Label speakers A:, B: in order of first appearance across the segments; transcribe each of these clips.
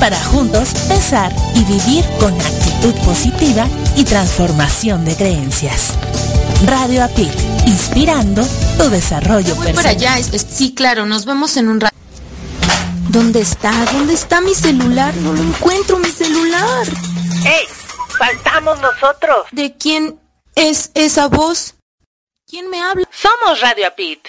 A: para juntos pensar y vivir con actitud positiva y transformación de creencias. Radio Apit, inspirando tu desarrollo
B: Voy para allá, sí, claro, nos vemos en un rato. ¿Dónde está? ¿Dónde está mi celular? No lo encuentro, mi celular.
C: ¡Ey! ¡Faltamos nosotros!
B: ¿De quién es esa voz? ¿Quién me habla?
C: Somos Radio Apit.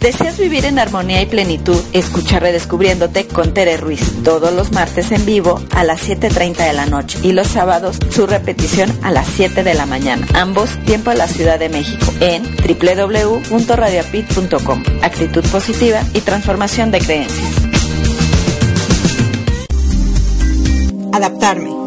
D: ¿Deseas vivir en armonía y plenitud? Escucha Redescubriéndote con Tere Ruiz todos los martes en vivo a las 7.30 de la noche y los sábados su repetición a las 7 de la mañana. Ambos tiempo a la Ciudad de México en www.radiapit.com. Actitud positiva y transformación de creencias.
E: Adaptarme,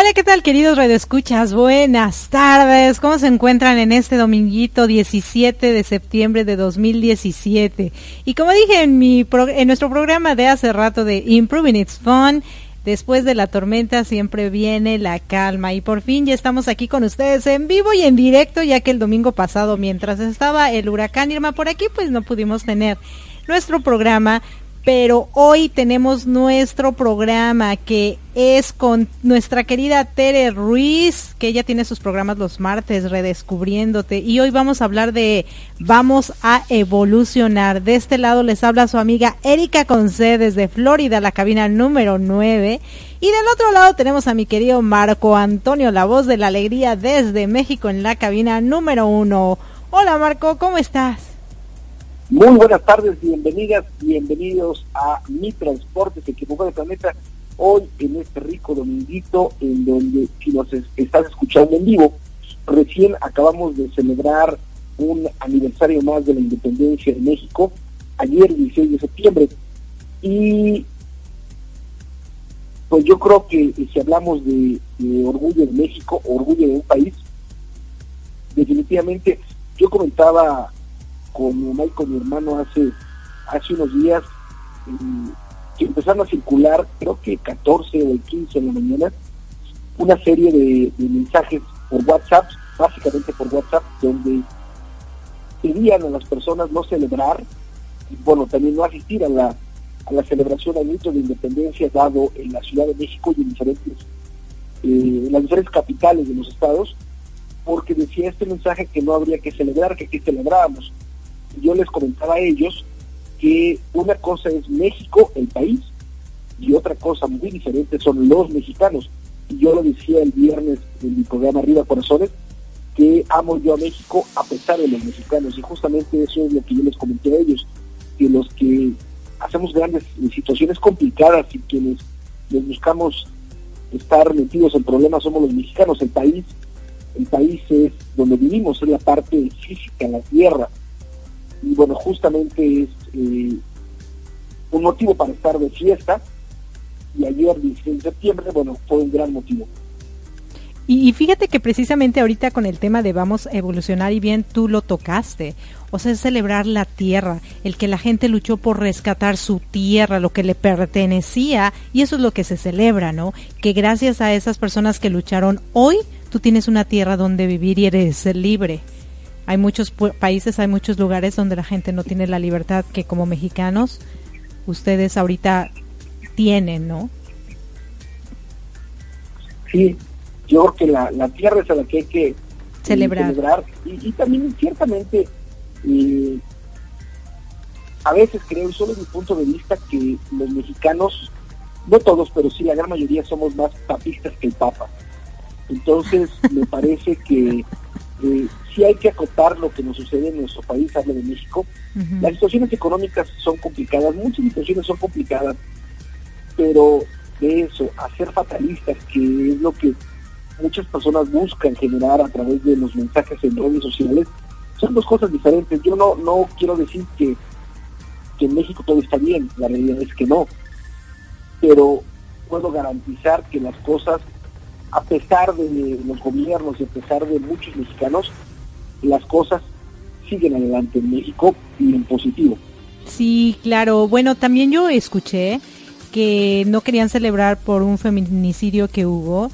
F: Hola, ¿qué tal queridos radioescuchas? Buenas tardes. ¿Cómo se encuentran en este dominguito 17 de septiembre de 2017? Y como dije en mi en nuestro programa de hace rato de Improving It's Fun, después de la tormenta siempre viene la calma y por fin ya estamos aquí con ustedes en vivo y en directo, ya que el domingo pasado mientras estaba el huracán Irma por aquí, pues no pudimos tener nuestro programa, pero hoy tenemos nuestro programa que es con nuestra querida Tere Ruiz, que ella tiene sus programas los martes, redescubriéndote. Y hoy vamos a hablar de Vamos a evolucionar. De este lado les habla su amiga Erika Conce desde Florida, la cabina número 9. Y del otro lado tenemos a mi querido Marco Antonio, la voz de la alegría desde México en la cabina número 1. Hola Marco, ¿cómo estás?
G: Muy buenas tardes, bienvenidas, bienvenidos a Mi Transporte, se equivocó de planeta, hoy en este rico dominguito en donde si nos estás escuchando en vivo, recién acabamos de celebrar un aniversario más de la independencia de México, ayer 16 de septiembre, y pues yo creo que si hablamos de orgullo de México, orgullo de un país, definitivamente yo comentaba con Michael, mi hermano, hace, hace unos días, que empezaron a circular, creo que 14 o el 15 de la mañana, una serie de, mensajes por WhatsApp, básicamente por WhatsApp, donde pedían a las personas no celebrar, y bueno, también no asistir a la, a la celebración al grito de independencia dado en la Ciudad de México y en diferentes, eh, en las diferentes capitales de los estados, porque decía este mensaje que no habría que celebrar, que aquí celebrábamos yo les comentaba a ellos que una cosa es México, el país, y otra cosa muy diferente son los mexicanos. Y yo lo decía el viernes en mi programa Arriba Corazones, que amo yo a México a pesar de los mexicanos. Y justamente eso es lo que yo les comenté a ellos, que los que hacemos grandes situaciones complicadas y quienes les buscamos estar metidos en problemas somos los mexicanos. El país, el país es donde vivimos, es la parte física, la tierra, y bueno, justamente es eh, un motivo para estar de fiesta y ayer, 16 de septiembre, bueno, fue un gran motivo.
F: Y, fíjate que precisamente ahorita con el tema de vamos a evolucionar y bien tú lo tocaste, o sea, es celebrar la tierra, el que la gente luchó por rescatar su tierra, lo que le pertenecía, y eso es lo que se celebra, ¿no? Que gracias a esas personas que lucharon hoy, tú tienes una tierra donde vivir y eres libre hay muchos países, hay muchos lugares donde la gente no tiene la libertad que como mexicanos ustedes ahorita tienen, ¿no?
G: Sí, yo creo que la, tierra es a la que hay que eh,
F: celebrar.
G: Y, también ciertamente eh, a veces creo, solo desde mi punto de vista, que los mexicanos, no todos, pero sí la gran mayoría somos más papistas que el Papa. Entonces me parece que eh, sí hay que acotar lo que nos sucede en nuestro país, habla de México. Las situaciones económicas son complicadas, muchas situaciones son complicadas, pero de eso, a ser fatalistas, que es lo que muchas personas buscan generar a través de los mensajes en redes sociales, son dos cosas diferentes. Yo no, no quiero decir que, que en México todo está bien, la realidad es que no, pero puedo garantizar que las cosas a pesar de los gobiernos y a pesar de muchos mexicanos, las cosas siguen adelante en México y en positivo.
F: Sí, claro. Bueno, también yo escuché que no querían celebrar por un feminicidio que hubo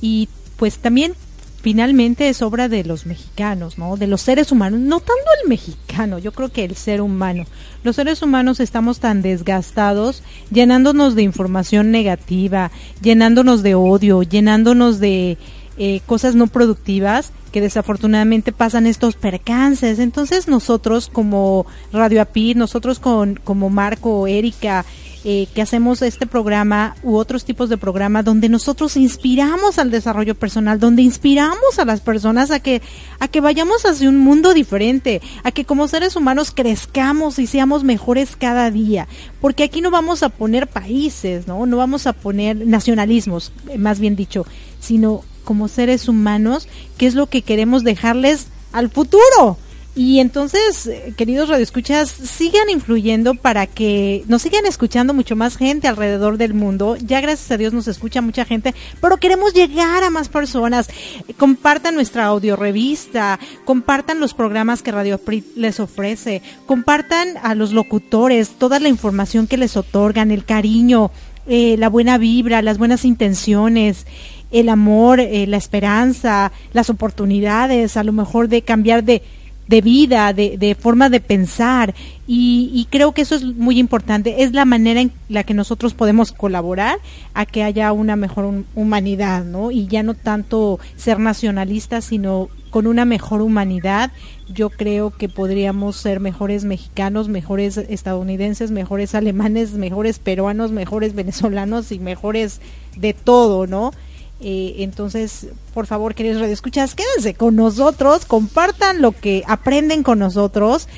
F: y pues también finalmente es obra de los mexicanos, ¿no? De los seres humanos, no tanto el mexicano, yo creo que el ser humano. Los seres humanos estamos tan desgastados, llenándonos de información negativa, llenándonos de odio, llenándonos de eh, cosas no productivas que desafortunadamente pasan estos percances. Entonces nosotros como Radio API, nosotros con, como Marco, Erika, eh, que hacemos este programa u otros tipos de programa donde nosotros inspiramos al desarrollo personal, donde inspiramos a las personas a que, a que vayamos hacia un mundo diferente, a que como seres humanos crezcamos y seamos mejores cada día. Porque aquí no vamos a poner países, ¿no? No vamos a poner nacionalismos, más bien dicho, sino como seres humanos, qué es lo que queremos dejarles al futuro Y entonces, eh, queridos radioescuchas, sigan influyendo para que nos sigan escuchando mucho más gente alrededor del mundo. Ya gracias a Dios nos escucha mucha gente, pero queremos llegar a más personas. Compartan nuestra audio revista, compartan los programas que Radio Prit les ofrece, compartan a los locutores toda la información que les otorgan, el cariño, eh, la buena vibra, las buenas intenciones el amor, eh, la esperanza, las oportunidades, a lo mejor de cambiar de, de vida, de, de, forma de pensar. Y, y, creo que eso es muy importante. Es la manera en la que nosotros podemos colaborar a que haya una mejor humanidad, ¿no? Y ya no tanto ser nacionalistas, sino con una mejor humanidad. Yo creo que podríamos ser mejores mexicanos, mejores estadounidenses, mejores alemanes, mejores peruanos, mejores venezolanos y mejores de todo, ¿no? Eh, entonces, por favor, queridos radioescuchas, quédense con nosotros, compartan lo que aprenden con nosotros,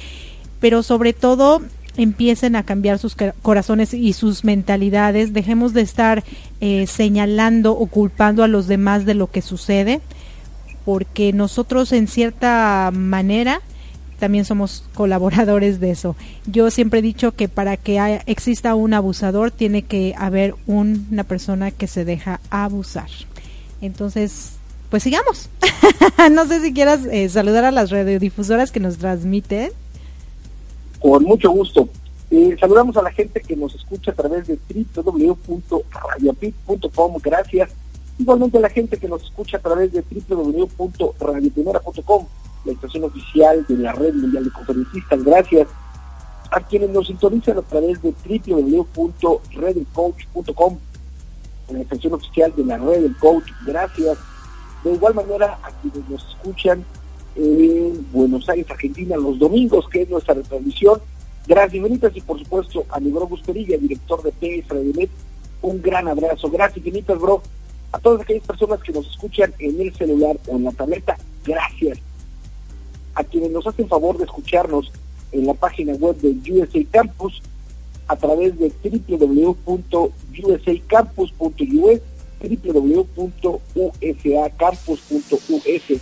F: pero sobre todo empiecen a cambiar sus corazones y sus mentalidades, dejemos de estar eh, señalando o culpando a los demás de lo que sucede, porque nosotros en cierta manera también somos colaboradores de eso. Yo siempre he dicho que para que exista un abusador tiene que haber una persona que se deja abusar. Entonces, pues sigamos. no sé si quieras eh, saludar a las radiodifusoras que nos transmiten.
G: Con mucho gusto. Eh, saludamos a la gente que nos escucha a través de www.radiopit.com. Gracias. Igualmente a la gente que nos escucha a través de www.radioprimera.com, la estación oficial de la Red Mundial de Conferencistas. Gracias a quienes nos sintonizan a través de www.redcoach.com la estación oficial de la red del coach. Gracias. De igual manera a quienes nos escuchan en Buenos Aires, Argentina, los domingos, que es nuestra retransmisión. Gracias infinitas y por supuesto a mi bro director de PS Radionet, un gran abrazo. Gracias infinitas, bro. A todas aquellas personas que nos escuchan en el celular o en la tableta, gracias. A quienes nos hacen favor de escucharnos en la página web de USA Campus, a través de www.usacampus.us, www.usacampus.us.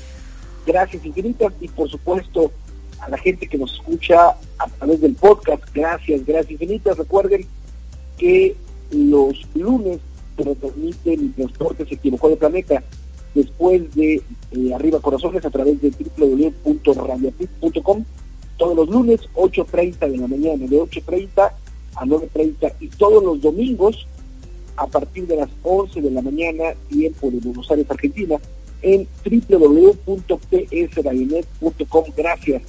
G: Gracias infinitas y por supuesto a la gente que nos escucha a través del podcast. Gracias, gracias infinitas. Recuerden que los lunes se retransmite el transporte se equivocó de planeta después de eh, Arriba Corazones a través de www.radiopit.com todos los lunes 8.30 de la mañana de 8.30 a 9.30 y todos los domingos a partir de las 11 de la mañana, tiempo de Buenos Aires, Argentina, en www.psrayonet.com. Gracias.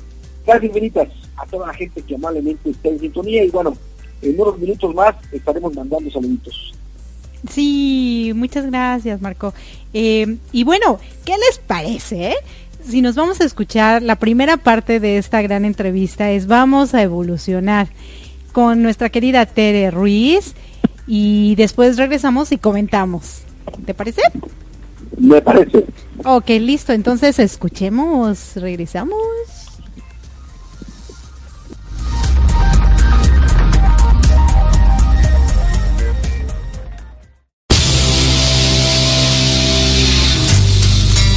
G: Gracias infinitas a toda la gente que amablemente está en sintonía y bueno, en unos minutos más estaremos mandando saluditos.
F: Sí, muchas gracias Marco. Eh, y bueno, ¿qué les parece? Si nos vamos a escuchar, la primera parte de esta gran entrevista es Vamos a evolucionar con nuestra querida Tere Ruiz y después regresamos y comentamos. ¿Te parece?
G: Me parece.
F: Ok, listo. Entonces escuchemos. Regresamos.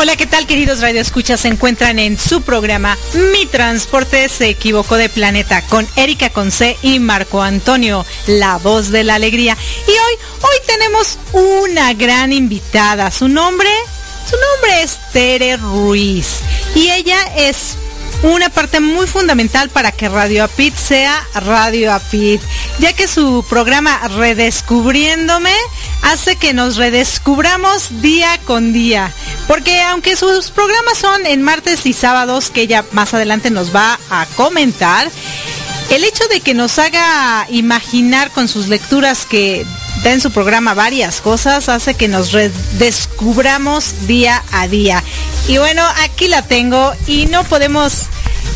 F: Hola, ¿qué tal queridos radioescuchas? Se encuentran en su programa Mi Transporte se equivocó de planeta con Erika Conce y Marco Antonio, la voz de la alegría. Y hoy, hoy tenemos una gran invitada. Su nombre su nombre es Tere Ruiz y ella es una parte muy fundamental para que Radio Apit sea Radio Apit, ya que su programa Redescubriéndome hace que nos redescubramos día con día, porque aunque sus programas son en martes y sábados, que ella más adelante nos va a comentar, el hecho de que nos haga imaginar con sus lecturas que da en su programa varias cosas, hace que nos descubramos día a día. Y bueno, aquí la tengo y no podemos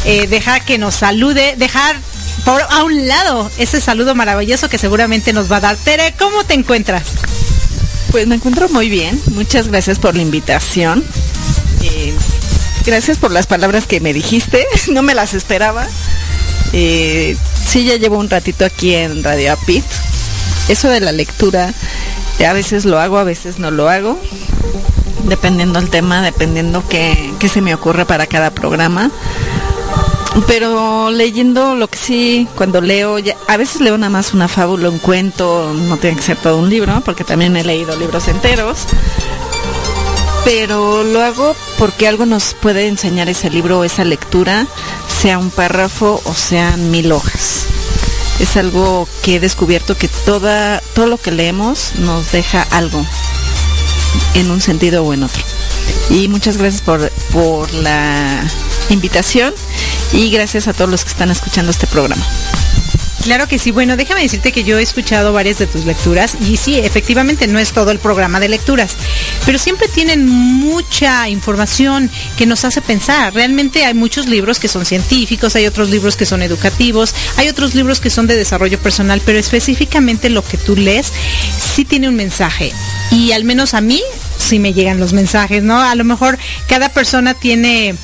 F: eh, dejar que nos salude, dejar por a un lado ese saludo maravilloso que seguramente nos va a dar. Tere, ¿cómo te encuentras?
D: Pues me encuentro muy bien. Muchas gracias por la invitación. Eh, gracias por las palabras que me dijiste. No me las esperaba. Eh, sí, ya llevo un ratito aquí en Radio Apit. Eso de la lectura, a veces lo hago, a veces no lo hago. Dependiendo el tema, dependiendo qué, se me ocurre para cada programa pero leyendo lo que sí, cuando leo, a veces leo nada más una fábula, un cuento, no tiene que ser todo un libro, porque también he leído libros enteros. Pero lo hago porque algo nos puede enseñar ese libro o esa lectura, sea un párrafo o sean mil hojas. Es algo que he descubierto que toda, todo lo que leemos nos deja algo en un sentido o en otro. Y muchas gracias por, por la invitación y gracias a todos los que están escuchando este programa.
F: Claro que sí. Bueno, déjame decirte que yo he escuchado varias de tus lecturas y sí, efectivamente no es todo el programa de lecturas, pero siempre tienen mucha información que nos hace pensar. Realmente hay muchos libros que son científicos, hay otros libros que son educativos, hay otros libros que son de desarrollo personal, pero específicamente lo que tú lees sí tiene un mensaje. Y al menos a mí sí me llegan los mensajes, ¿no? A lo mejor cada persona tiene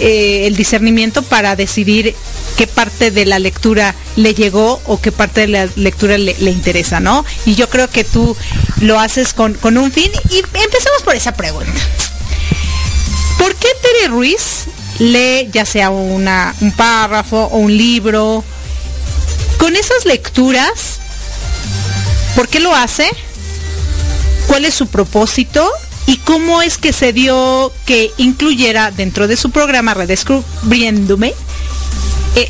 F: eh, el discernimiento para decidir qué parte de la lectura le llegó o qué parte de la lectura le, interesa, ¿no? Y yo creo que tú lo haces con, un fin y empezamos por esa pregunta. ¿Por qué Tere Ruiz lee ya sea una, un párrafo o un libro? Con esas lecturas, ¿por qué lo hace? ¿Cuál es su propósito? y cómo es que se dio que incluyera dentro de su programa Redescubriéndome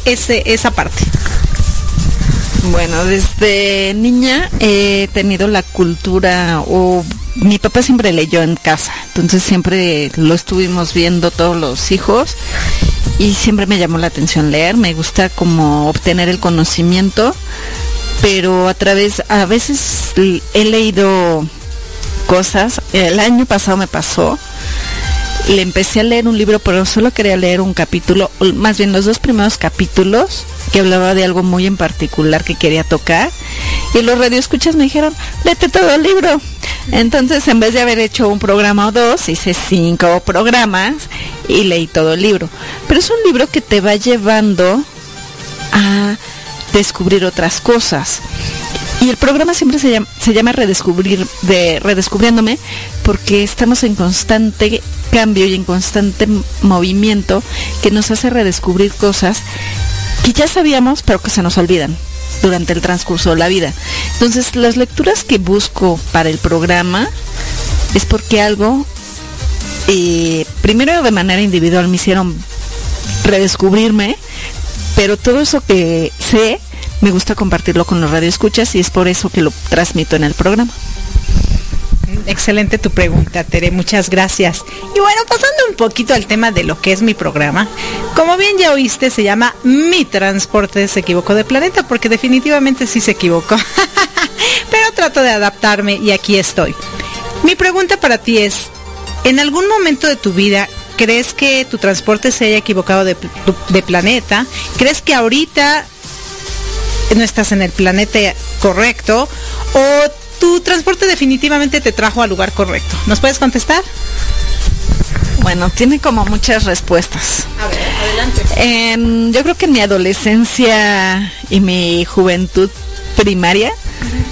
F: ese, esa parte.
D: Bueno, desde niña he tenido la cultura o mi papá siempre leyó en casa, entonces siempre lo estuvimos viendo todos los hijos y siempre me llamó la atención leer, me gusta como obtener el conocimiento, pero a través, a veces he leído cosas. El año pasado me pasó. Le empecé a leer un libro, pero solo quería leer un capítulo, más bien los dos primeros capítulos, que hablaba de algo muy en particular que quería tocar. Y los radioescuchas me dijeron, vete todo el libro. Entonces, en vez de haber hecho un programa o dos, hice cinco programas y leí todo el libro. Pero es un libro que te va llevando a descubrir otras cosas. Y el programa siempre se llama, se llama Redescubrir, de Redescubriéndome, porque estamos en constante cambio y en constante movimiento que nos hace redescubrir cosas que ya sabíamos, pero que se nos olvidan durante el transcurso de la vida. Entonces, las lecturas que busco para el programa es porque algo, eh, primero de manera individual me hicieron redescubrirme, pero todo eso que sé me gusta compartirlo con los radioescuchas y es por eso que lo transmito en el programa.
F: Excelente tu pregunta, Tere, muchas gracias. Y bueno, pasando un poquito al tema de lo que es mi programa, como bien ya oíste, se llama Mi Transporte se equivocó de planeta, porque definitivamente sí se equivocó. Pero trato de adaptarme y aquí estoy. Mi pregunta para ti es, ¿en algún momento de tu vida crees que tu transporte se haya equivocado de, de planeta? ¿Crees que ahorita no estás en el planeta correcto o tu transporte definitivamente te trajo al lugar correcto. ¿Nos puedes contestar?
D: Bueno, tiene como muchas respuestas. A ver, adelante. yo creo que en mi adolescencia y mi juventud primaria,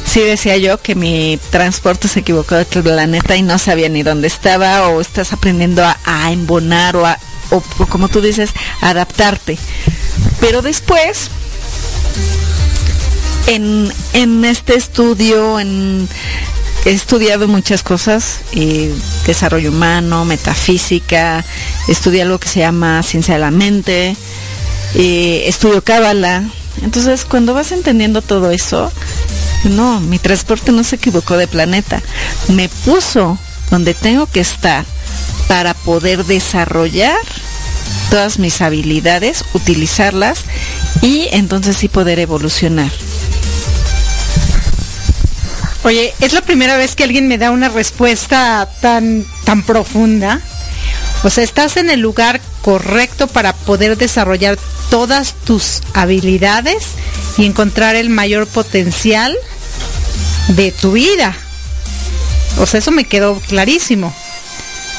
D: sí decía yo que mi transporte se equivocó de planeta y no sabía ni dónde estaba o estás aprendiendo a, embonar o, o como tú dices, adaptarte. Pero después en, este estudio, he estudiado muchas cosas, eh, desarrollo humano, metafísica, estudié algo que se llama ciencia de la mente, eh, estudio cábala. Entonces, cuando vas entendiendo todo eso, no, mi transporte no se equivocó de planeta. Me puso donde tengo que estar para poder desarrollar todas mis habilidades, utilizarlas y entonces sí poder evolucionar.
F: Oye, es la primera vez que alguien me da una respuesta tan, tan profunda. O sea, estás en el lugar correcto para poder desarrollar todas tus habilidades y encontrar el mayor potencial de tu vida. O sea, eso me quedó clarísimo.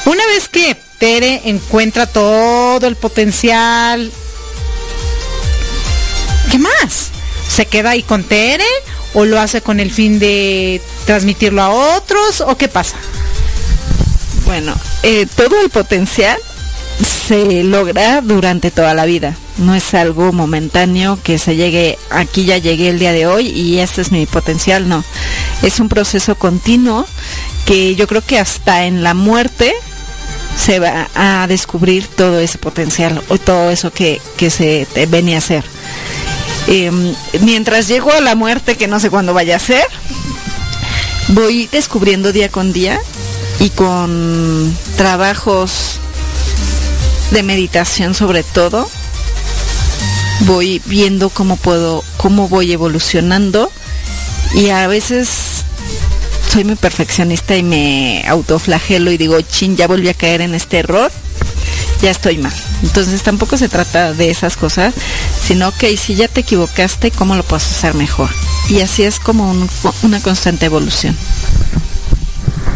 F: Una vez que Tere encuentra todo el potencial, ¿qué más? ¿Se queda ahí con Tere o lo hace con el fin de transmitirlo a otros o qué pasa?
D: Bueno, eh, todo el potencial se logra durante toda la vida. No es algo momentáneo que se llegue, aquí ya llegué el día de hoy y este es mi potencial, no. Es un proceso continuo que yo creo que hasta en la muerte se va a descubrir todo ese potencial o todo eso que, se venía a hacer. Em, mientras llego a la muerte, que no sé cuándo vaya a ser, voy descubriendo día con día y con trabajos de meditación sobre todo, voy viendo cómo puedo, cómo voy evolucionando y a veces soy muy perfeccionista y me autoflagelo y digo, chin, ya volví a caer en este error, ya estoy mal. Entonces tampoco se trata de esas cosas, sino que si ya te equivocaste, ¿cómo lo puedes hacer mejor? Y así es como una constante evolución.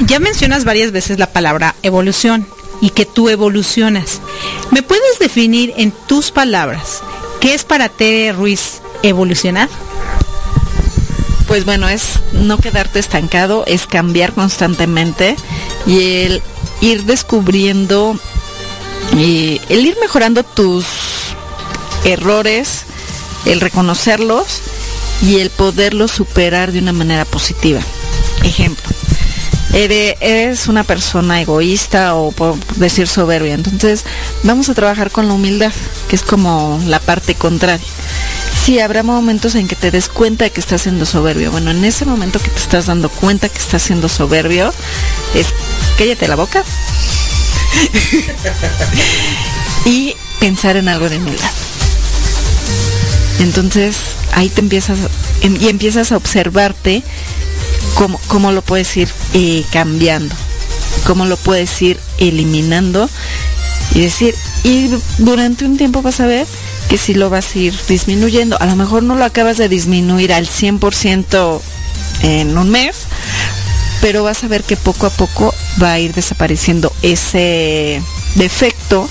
F: Ya mencionas varias veces la palabra evolución y que tú evolucionas. ¿Me puedes definir en tus palabras qué es para Tere Ruiz evolucionar?
D: Pues bueno, es no quedarte estancado, es cambiar constantemente y el ir descubriendo, y el ir mejorando tus errores, el reconocerlos y el poderlos superar de una manera positiva. Ejemplo, eres una persona egoísta o por decir soberbia. Entonces vamos a trabajar con la humildad, que es como la parte contraria. Sí, habrá momentos en que te des cuenta de que estás siendo soberbio. Bueno, en ese momento que te estás dando cuenta que estás siendo soberbio, es cállate la boca y pensar en algo de humildad. Entonces ahí te empiezas y empiezas a observarte cómo, lo puedes ir eh, cambiando, cómo lo puedes ir eliminando y decir, y durante un tiempo vas a ver que si lo vas a ir disminuyendo. A lo mejor no lo acabas de disminuir al 100% en un mes, pero vas a ver que poco a poco va a ir desapareciendo ese defecto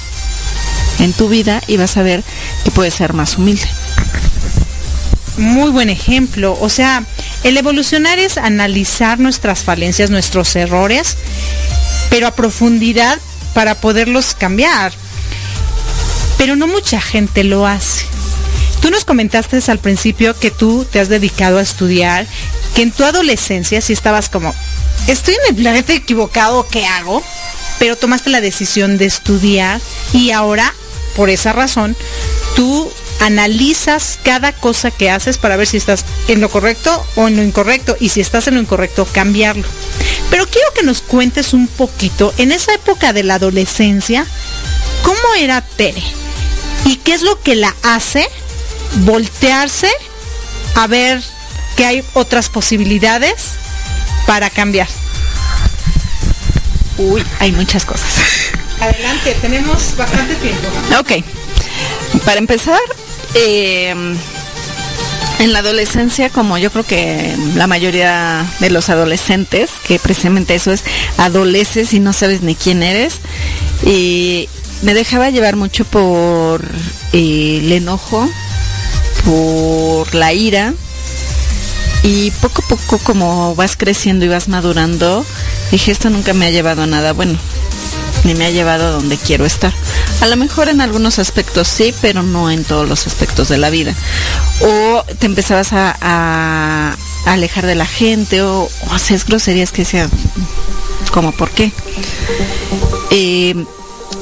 D: en tu vida y vas a ver que puedes ser más humilde.
F: Muy buen ejemplo. O sea, el evolucionar es analizar nuestras falencias, nuestros errores, pero a profundidad para poderlos cambiar. Pero no mucha gente lo hace. Tú nos comentaste al principio que tú te has dedicado a estudiar, que en tu adolescencia si estabas como, estoy en el planeta equivocado, ¿qué hago? Pero tomaste la decisión de estudiar y ahora, por esa razón, tú analizas cada cosa que haces para ver si estás en lo correcto o en lo incorrecto y si estás en lo incorrecto cambiarlo. Pero quiero que nos cuentes un poquito en esa época de la adolescencia, ¿cómo era Tere? ¿Y qué es lo que la hace voltearse a ver que hay otras posibilidades para cambiar?
D: Uy, hay muchas cosas.
F: Adelante, tenemos bastante tiempo.
D: Ok. Para empezar, eh, en la adolescencia, como yo creo que la mayoría de los adolescentes, que precisamente eso es, adoleces y no sabes ni quién eres, y me dejaba llevar mucho por eh, el enojo, por la ira, y poco a poco como vas creciendo y vas madurando, dije, esto nunca me ha llevado a nada bueno ni me ha llevado a donde quiero estar. A lo mejor en algunos aspectos sí, pero no en todos los aspectos de la vida. O te empezabas a, alejar de la gente o, haces groserías que sean como por qué. Eh,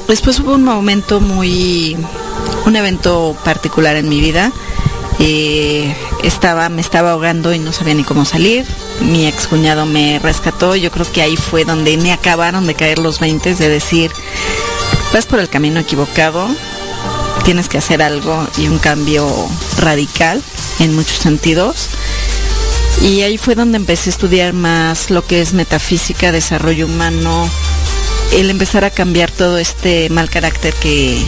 D: después hubo un momento muy, un evento particular en mi vida. Eh, estaba, me estaba ahogando y no sabía ni cómo salir mi ex cuñado me rescató. Yo creo que ahí fue donde me acabaron de caer los 20 de decir, vas por el camino equivocado, tienes que hacer algo y un cambio radical en muchos sentidos. Y ahí fue donde empecé a estudiar más lo que es metafísica, desarrollo humano, el empezar a cambiar todo este mal carácter que,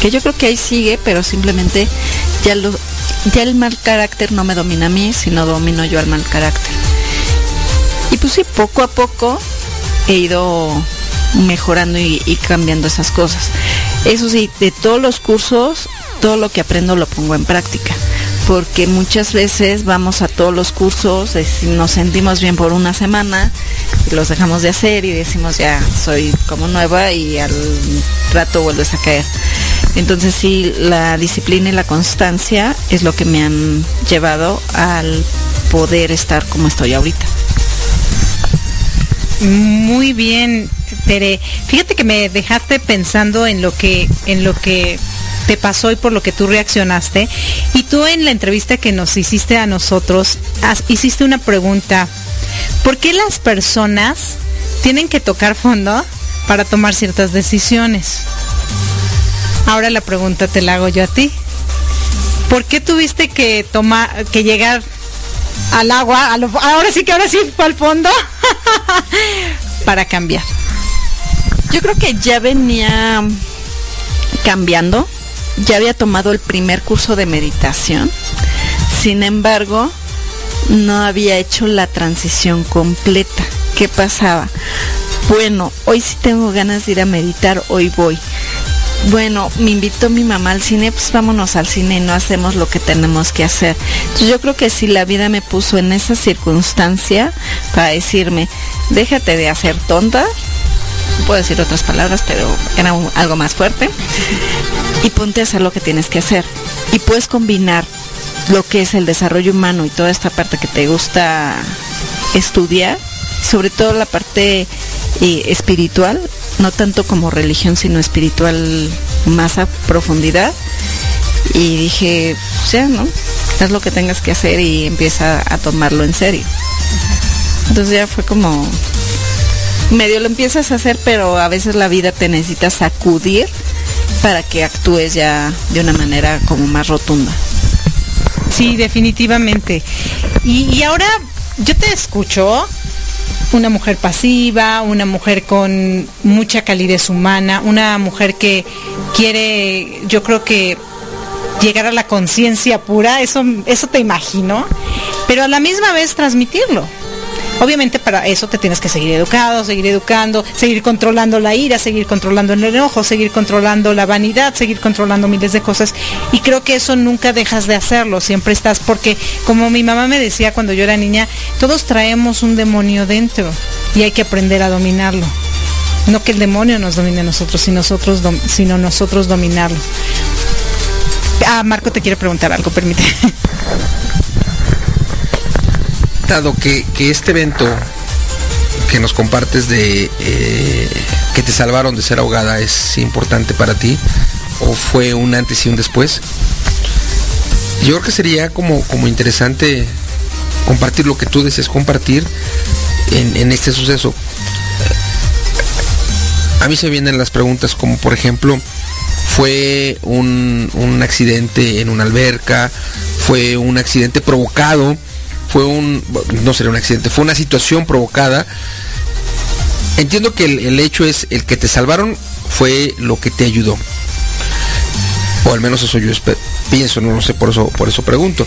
D: que yo creo que ahí sigue, pero simplemente ya, ya el mal carácter no me domina a mí, sino domino yo al mal carácter. Y pues sí, poco a poco he ido mejorando y, cambiando esas cosas. Eso sí, de todos los cursos, todo lo que aprendo lo pongo en práctica porque muchas veces vamos a todos los cursos, nos sentimos bien por una semana los dejamos de hacer y decimos ya soy como nueva y al rato vuelves a caer. Entonces sí, la disciplina y la constancia es lo que me han llevado al poder estar como estoy ahorita.
F: Muy bien, Tere. Fíjate que me dejaste pensando en lo que, en lo que te pasó y por lo que tú reaccionaste. Y tú en la entrevista que nos hiciste a nosotros, hiciste una pregunta. ¿Por qué las personas tienen que tocar fondo para tomar ciertas decisiones? Ahora la pregunta te la hago yo a ti. ¿Por qué tuviste que tomar, que llegar al agua, ahora sí que ahora sí fue al fondo, para cambiar?
D: Yo creo que ya venía cambiando ya había tomado el primer curso de meditación, sin embargo, no había hecho la transición completa. ¿Qué pasaba? Bueno, hoy sí tengo ganas de ir a meditar, hoy voy. Bueno, me invitó mi mamá al cine, pues vámonos al cine y no hacemos lo que tenemos que hacer. Entonces yo creo que si la vida me puso en esa circunstancia para decirme, déjate de hacer tonta, puedo decir otras palabras, pero era algo más fuerte. Y ponte a hacer lo que tienes que hacer. Y puedes combinar lo que es el desarrollo humano y toda esta parte que te gusta estudiar, sobre todo la parte eh, espiritual, no tanto como religión, sino espiritual más a profundidad. Y dije, ya, ¿no? Haz lo que tengas que hacer y empieza a tomarlo en serio. Entonces ya fue como medio lo empiezas a hacer, pero a veces la vida te necesita sacudir para que actúes ya de una manera como más rotunda.
F: Sí, definitivamente. Y, ahora yo te escucho, una mujer pasiva, una mujer con mucha calidez humana, una mujer que quiere, yo creo que llegar a la conciencia pura, eso, eso te imagino, pero a la misma vez transmitirlo. Obviamente para eso te tienes que seguir educado, seguir educando, seguir controlando la ira, seguir controlando el enojo, seguir controlando la vanidad, seguir controlando miles de cosas. Y creo que eso nunca dejas de hacerlo, siempre estás, porque como mi mamá me decía cuando yo era niña, todos traemos un demonio dentro y hay que aprender a dominarlo. No que el demonio nos domine a nosotros, sino nosotros, sino nosotros dominarlo. Ah, Marco te quiere preguntar algo, permíteme.
H: dado que, este evento que nos compartes de eh, que te salvaron de ser ahogada es importante para ti o fue un antes y un después. Yo creo que sería como, como interesante compartir lo que tú desees compartir en, este suceso. A mí se vienen las preguntas como por ejemplo, fue un, un accidente en una alberca, fue un accidente provocado fue un, no sería un accidente, fue una situación provocada. Entiendo que el, hecho es el que te salvaron fue lo que te ayudó. O al menos eso yo pienso, no lo sé, por eso, por eso pregunto.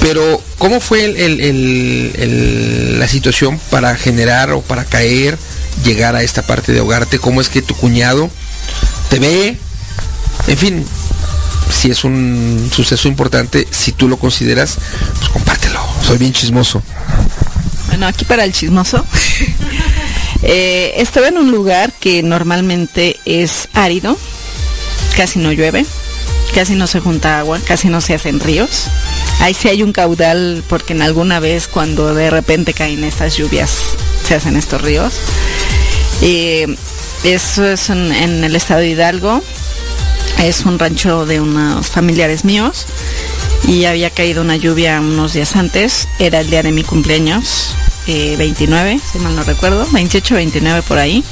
H: Pero, ¿cómo fue la situación para generar o para caer, llegar a esta parte de ahogarte? ¿Cómo es que tu cuñado te ve? En fin, si es un suceso importante, si tú lo consideras, pues. Soy bien chismoso.
D: Bueno, aquí para el chismoso. Eh, estaba en un lugar que normalmente es árido, casi no llueve, casi no se junta agua, casi no se hacen ríos. Ahí sí hay un caudal porque en alguna vez cuando de repente caen estas lluvias se hacen estos ríos. Eh, eso es en el estado de Hidalgo, es un rancho de unos familiares míos y había caído una lluvia unos días antes. Era el día de mi cumpleaños, 29, eh, si mal no recuerdo, 28, 29 por ahí.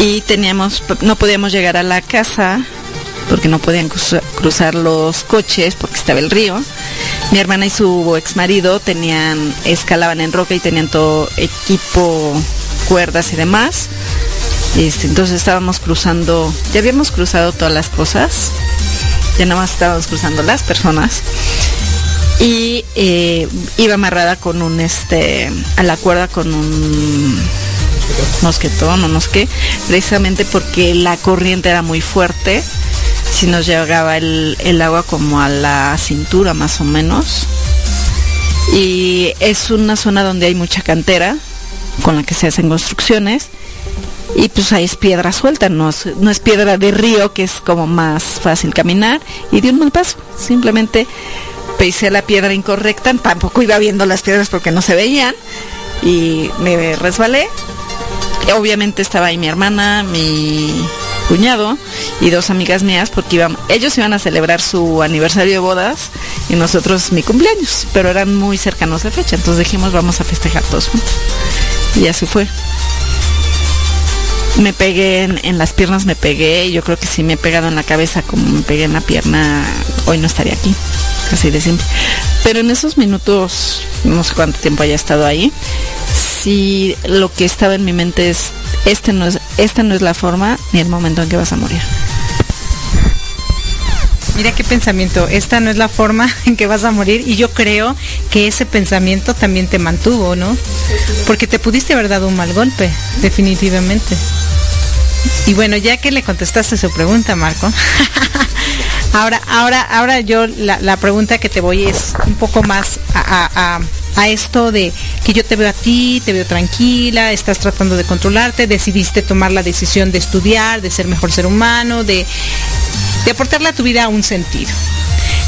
D: Y teníamos, no podíamos llegar a la casa porque no podían cruzar los coches porque estaba el río. Mi hermana y su ex marido tenían, escalaban en roca y tenían todo equipo, cuerdas y demás. Este, entonces estábamos cruzando, ya habíamos cruzado todas las cosas, ya nada más estábamos cruzando las personas y eh, iba amarrada con un este a la cuerda con un mosquetón o no precisamente porque la corriente era muy fuerte, si nos llegaba el, el agua como a la cintura más o menos. Y es una zona donde hay mucha cantera con la que se hacen construcciones y pues ahí es piedra suelta, no es, piedra de río que es como más fácil caminar y de un mal paso, simplemente pisé la piedra incorrecta, tampoco iba viendo las piedras porque no se veían y me resbalé. Obviamente estaba ahí mi hermana, mi cuñado y dos amigas mías porque iban, ellos iban a celebrar su aniversario de bodas y nosotros mi cumpleaños, pero eran muy cercanos de fecha, entonces dijimos vamos a festejar todos juntos. Y así fue me pegué en, las piernas, me pegué, yo creo que si me he pegado en la cabeza como me pegué en la pierna, hoy no estaría aquí, así de simple. Pero en esos minutos, no sé cuánto tiempo haya estado ahí, si lo que estaba en mi mente es, este no es, esta no es la forma ni el momento en que vas a morir.
F: Mira qué pensamiento, esta no es la forma en que vas a morir y yo creo que ese pensamiento también te mantuvo, ¿no? Porque te pudiste haber dado un mal golpe, definitivamente. Y bueno, ya que le contestaste su pregunta, Marco, ahora, ahora, ahora yo la, pregunta que te voy es un poco más a, a, esto de que yo te veo a ti, te veo tranquila, estás tratando de controlarte, decidiste tomar la decisión de estudiar, de ser mejor ser humano, de, de aportarle a tu vida un sentido.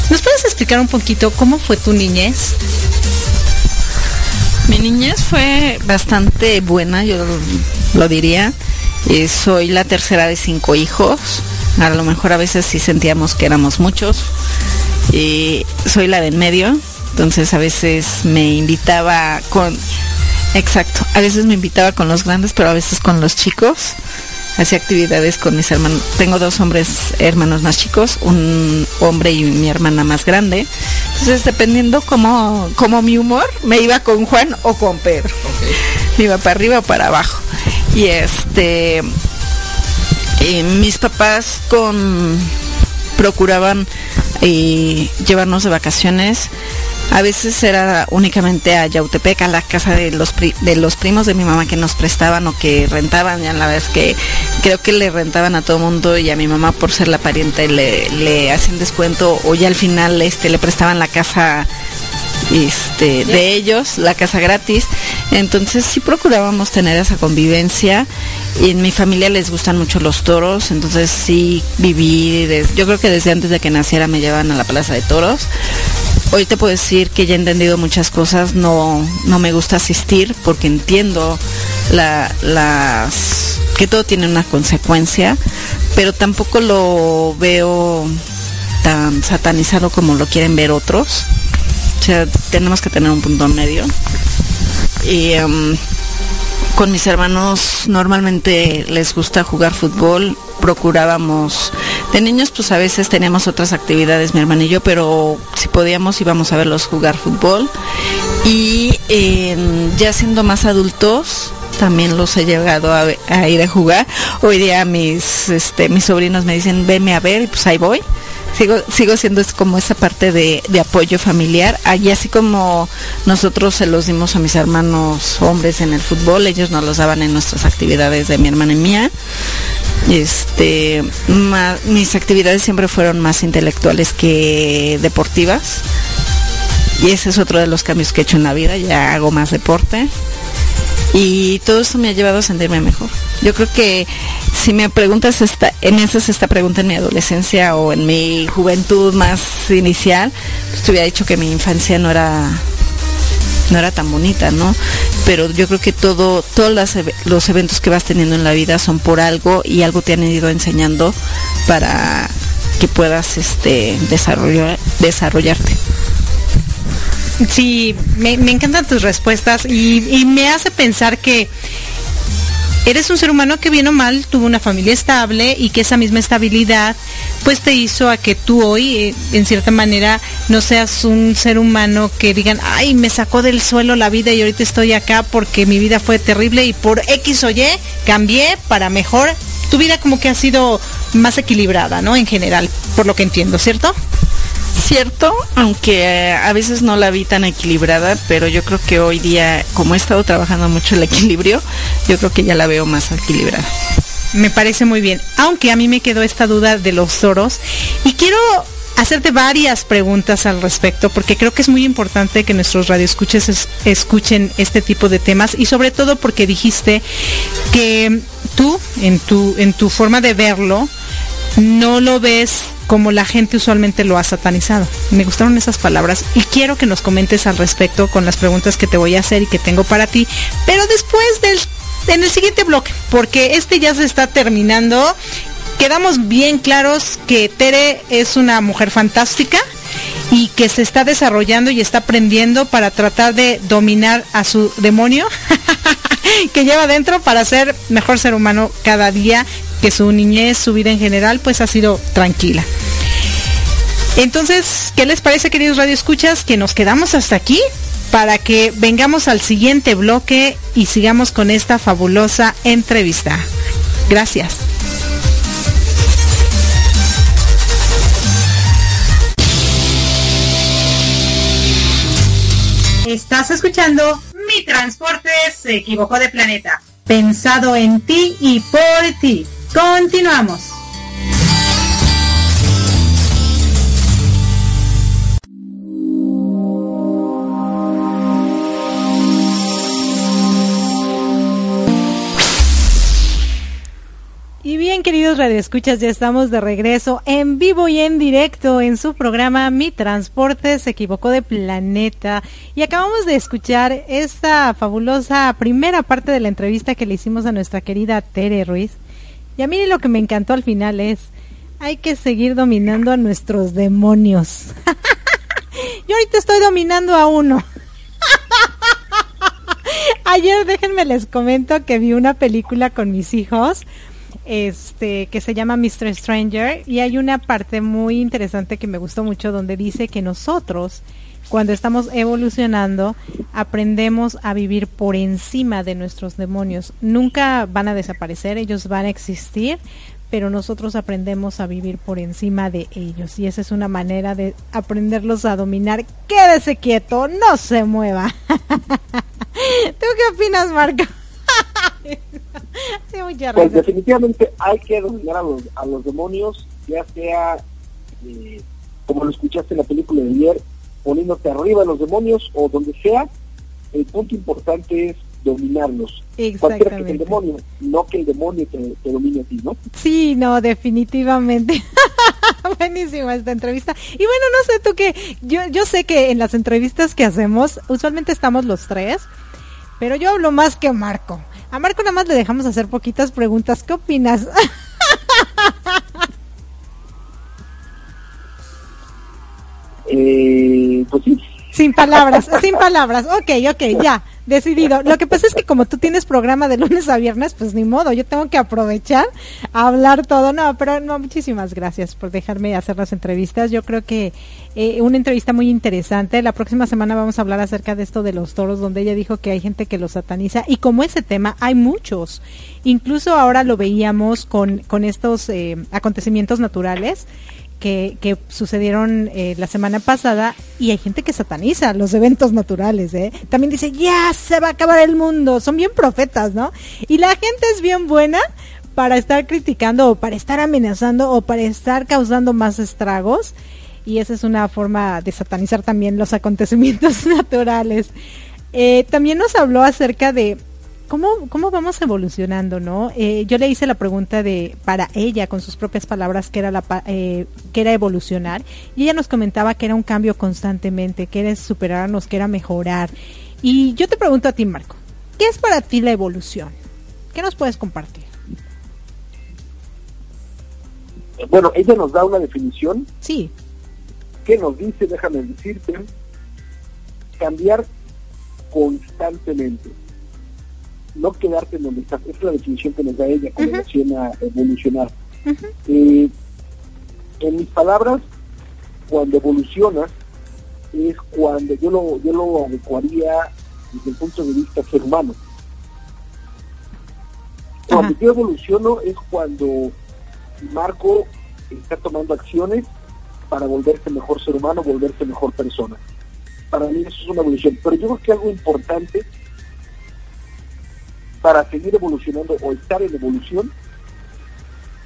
F: ¿Nos puedes explicar un poquito cómo fue tu niñez?
D: Mi niñez fue bastante buena, yo lo diría. Eh, soy la tercera de cinco hijos. A lo mejor a veces sí sentíamos que éramos muchos. Y soy la del medio. Entonces a veces me invitaba con... Exacto. A veces me invitaba con los grandes, pero a veces con los chicos. Hacía actividades con mis hermanos. Tengo dos hombres hermanos más chicos, un hombre y mi hermana más grande. Entonces, dependiendo como, como mi humor, me iba con Juan o con Pedro. Me iba para arriba o para abajo. Y este, mis papás con procuraban eh, llevarnos de vacaciones. A veces era únicamente a Yautepec, a la casa de los, de los primos de mi mamá que nos prestaban o que rentaban. Ya la vez que creo que le rentaban a todo mundo y a mi mamá por ser la pariente le, le hacían descuento o ya al final este, le prestaban la casa este, de ellos, la casa gratis. Entonces sí procurábamos tener esa convivencia. Y en mi familia les gustan mucho los toros, entonces sí viví, yo creo que desde antes de que naciera me llevaban a la plaza de toros. Hoy te puedo decir que ya he entendido muchas cosas, no, no me gusta asistir porque entiendo la, las, que todo tiene una consecuencia, pero tampoco lo veo tan satanizado como lo quieren ver otros. O sea, tenemos que tener un punto medio. Y em, con mis hermanos normalmente les gusta jugar fútbol. Procurábamos, de niños pues a veces teníamos otras actividades mi hermano y yo, pero si podíamos íbamos a verlos jugar fútbol. Y em, ya siendo más adultos, también los he llegado a, a, ir a jugar. Hoy día mis, este, mis sobrinos me dicen, venme a ver, y pues ahí voy sigo, sigo siendo como esa parte de, apoyo familiar. Allí así como nosotros se los dimos a mis hermanos hombres en el fútbol, ellos nos los daban en nuestras actividades de mi hermana y mía. Este, mis actividades siempre fueron más intelectuales que deportivas. Y ese es otro de los cambios que he hecho en la vida, ya hago más deporte. Y todo eso me ha llevado a sentirme mejor. Yo creo que si me preguntas esta, en haces esta pregunta en mi adolescencia o en mi juventud más inicial, pues te hubiera dicho que mi infancia no era no era tan bonita, ¿no? Pero yo creo que todo, todos los eventos que vas teniendo en la vida son por algo y algo te han ido enseñando para que puedas este desarrollar, desarrollarte.
F: Sí, me, encantan tus respuestas y, me hace pensar que eres un ser humano que bien o mal tuvo una familia estable y que esa misma estabilidad pues te hizo a que tú hoy eh, en cierta manera no seas un ser humano que digan, ay, me sacó del suelo la vida y ahorita estoy acá porque mi vida fue terrible y por X o Y cambié para mejor. Tu vida como que ha sido más equilibrada, ¿no? En general, por lo que entiendo, ¿cierto?
D: Cierto, aunque eh, a veces no la vi tan equilibrada, pero yo creo que hoy día, como he estado trabajando mucho el equilibrio, yo creo que ya la veo más equilibrada.
F: Me parece muy bien, aunque a mí me quedó esta duda de los toros y quiero hacerte varias preguntas al respecto porque creo que es muy importante que nuestros radioescuches escuchen este tipo de temas y sobre todo porque dijiste que tú en tu en tu forma de verlo no lo ves como la gente usualmente lo ha satanizado. Me gustaron esas palabras y quiero que nos comentes al respecto con las preguntas que te voy a hacer y que tengo para ti, pero después del en el siguiente bloque, porque este ya se está terminando. Quedamos bien claros que Tere es una mujer fantástica y que se está desarrollando y está aprendiendo para tratar de dominar a su demonio que lleva dentro para ser mejor ser humano cada día, que su niñez, su vida en general, pues ha sido tranquila. Entonces, ¿qué les parece, queridos radioescuchas? Que nos quedamos hasta aquí para que vengamos al siguiente bloque y sigamos con esta fabulosa entrevista. Gracias. Estás escuchando Mi Transporte se equivocó de planeta. Pensado en ti y por ti. Continuamos. Y bien, queridos radioescuchas, ya estamos de regreso en vivo y en directo en su programa Mi Transporte se equivocó de planeta. Y acabamos de escuchar esta fabulosa primera parte de la entrevista que le hicimos a nuestra querida Tere Ruiz. Y a mí lo que me encantó al final es, hay que seguir dominando a nuestros demonios. Yo ahorita estoy dominando a uno. Ayer déjenme les comento que vi una película con mis hijos este que se llama Mr. Stranger y hay una parte muy interesante que me gustó mucho donde dice que nosotros cuando estamos evolucionando aprendemos a vivir por encima de nuestros demonios. Nunca van a desaparecer, ellos van a existir, pero nosotros aprendemos a vivir por encima de ellos y esa es una manera de aprenderlos a dominar. Quédese quieto, no se mueva. ¿Tú qué opinas, Marco?
G: pues definitivamente hay que dominar a los, a los demonios, ya sea, eh, como lo escuchaste en la película de ayer, poniéndote arriba de los demonios o donde sea, el punto importante es dominarlos. Cualquiera que el demonio, no que el demonio te, domine a ti, ¿no?
F: Sí, no, definitivamente. Buenísima esta entrevista. Y bueno, no sé tú que, yo, yo sé que en las entrevistas que hacemos, usualmente estamos los tres, pero yo hablo más que Marco. A Marco nada más le dejamos hacer poquitas preguntas. ¿Qué opinas?
G: eh, pues.
F: Sin palabras, sin palabras. Ok, ok, ya, decidido. Lo que pasa es que como tú tienes programa de lunes a viernes, pues ni modo, yo tengo que aprovechar a hablar todo. No, pero no, muchísimas gracias por dejarme hacer las entrevistas. Yo creo que eh, una entrevista muy interesante. La próxima semana vamos a hablar acerca de esto de los toros, donde ella dijo que hay gente que los sataniza. Y como ese tema, hay muchos. Incluso ahora lo veíamos con, con estos eh, acontecimientos naturales que, que sucedieron eh, la semana pasada y hay gente que sataniza los eventos naturales, ¿eh? También dice, ya se va a acabar el mundo, son bien profetas, ¿no? Y la gente es bien buena para estar criticando o para estar amenazando o para estar causando más estragos y esa es una forma de satanizar también los acontecimientos naturales. Eh, también nos habló acerca de ¿Cómo, ¿Cómo vamos evolucionando, no? Eh, yo le hice la pregunta de para ella con sus propias palabras que era la eh, que era evolucionar y ella nos comentaba que era un cambio constantemente, que era superarnos, que era mejorar. Y yo te pregunto a ti, Marco, ¿qué es para ti la evolución? ¿Qué nos puedes compartir?
G: Bueno, ella nos da una definición.
F: Sí.
G: ¿Qué nos dice? Déjame decirte. Cambiar constantemente no quedarte en donde estás. Esa es la definición que nos da ella con relación a evolucionar. Eh, en mis palabras, cuando evolucionas, es cuando yo lo, yo lo adecuaría desde el punto de vista ser humano. Cuando yo evoluciono es cuando Marco está tomando acciones para volverse mejor ser humano, volverse mejor persona. Para mí eso es una evolución. Pero yo creo que algo importante para seguir evolucionando o estar en evolución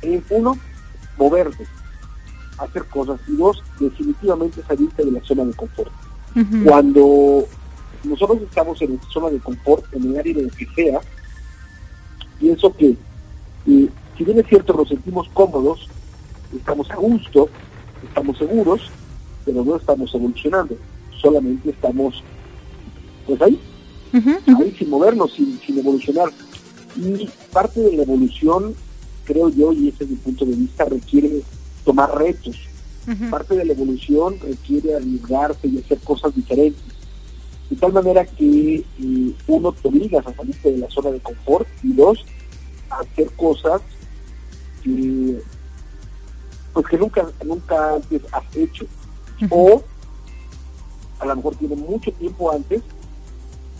G: es uno, moverte, hacer cosas y dos, definitivamente salirte de la zona de confort. Cuando nosotros estamos en zona de confort, en el área de lo que sea, pienso que eh, si bien es cierto nos sentimos cómodos, estamos a gusto, estamos seguros, pero no estamos evolucionando, solamente estamos pues ahí, sin movernos, sin, sin evolucionar. Y parte de la evolución, creo yo, y ese es mi punto de vista, requiere tomar retos. Parte de la evolución requiere arriesgarse y hacer cosas diferentes. De tal manera que eh, uno te obligas a salirte de la zona de confort y dos, a hacer cosas que pues que nunca, nunca antes has hecho. O a lo mejor tiene mucho tiempo antes,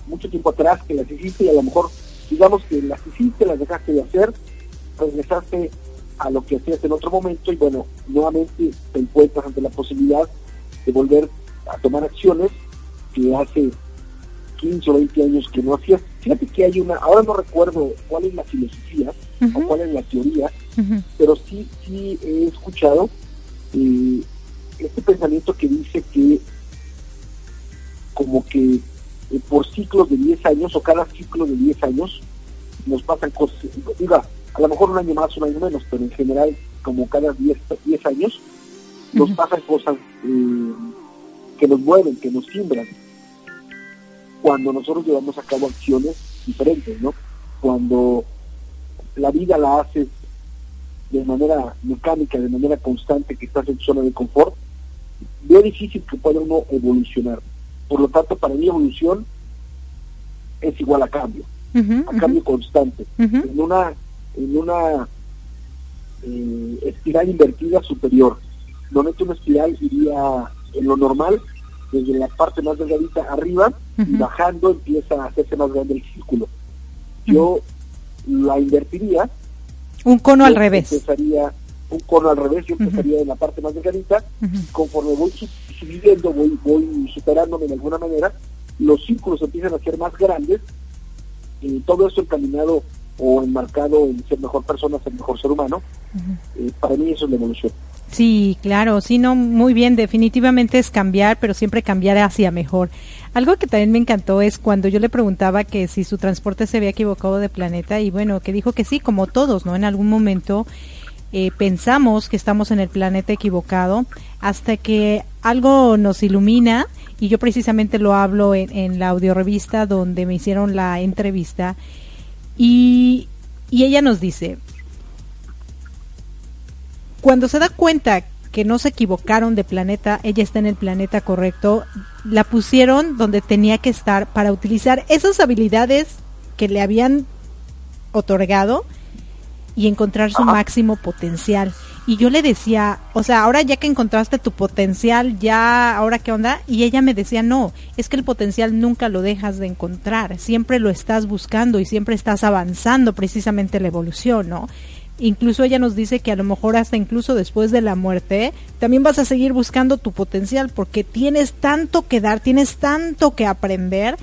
G: mucho tiempo atrás que las hiciste y a lo mejor, digamos que las hiciste, las dejaste de hacer, regresaste a lo que hacías en otro momento y bueno, nuevamente te encuentras ante la posibilidad de volver a tomar acciones que hace 15 o 20 años que no hacías. Fíjate que hay una, ahora no recuerdo cuál es la filosofía o cuál es la teoría, pero sí, sí he escuchado eh, este pensamiento que dice que como que eh, por ciclos de 10 años o cada ciclo de 10 años nos pasan cosas, diga, a lo mejor un año más, un año menos, pero en general como cada 10, 10 años nos pasan cosas eh, que nos mueven, que nos simbran, cuando nosotros llevamos a cabo acciones diferentes, ¿no? Cuando la vida la haces de manera mecánica, de manera constante, que estás en zona de confort, veo difícil que pueda uno evolucionar. Por lo tanto, para mí evolución es igual a cambio, a cambio constante. En una, en una eh, espiral invertida superior. Normalmente una espiral iría en lo normal, desde la parte más delgadita arriba, y bajando empieza a hacerse más grande el círculo. Yo la invertiría.
F: Un cono al revés.
G: Empezaría un cono al revés, yo empezaría en la parte más delgadita, conforme voy subiendo, voy, voy superándome de alguna manera, los círculos empiezan a ser más grandes, y todo eso encaminado o enmarcado en ser mejor persona, ser mejor ser humano, eh, para mí eso es la evolución.
F: Sí, claro, sí, no, muy bien, definitivamente es cambiar, pero siempre cambiar hacia mejor. Algo que también me encantó es cuando yo le preguntaba que si su transporte se había equivocado de planeta y bueno, que dijo que sí, como todos, ¿no? En algún momento eh, pensamos que estamos en el planeta equivocado hasta que algo nos ilumina y yo precisamente lo hablo en, la audiorevista donde me hicieron la entrevista y, y ella nos dice, cuando se da cuenta que no se equivocaron de planeta, ella está en el planeta correcto, la pusieron donde tenía que estar para utilizar esas habilidades que le habían otorgado y encontrar su máximo potencial. Y yo le decía, o sea, ahora ya que encontraste tu potencial, ya, ahora qué onda? Y ella me decía, no, es que el potencial nunca lo dejas de encontrar, siempre lo estás buscando y siempre estás avanzando precisamente la evolución, ¿no? Incluso ella nos dice que a lo mejor hasta incluso después de la muerte, también vas a seguir buscando tu potencial porque tienes tanto que dar, tienes tanto que aprender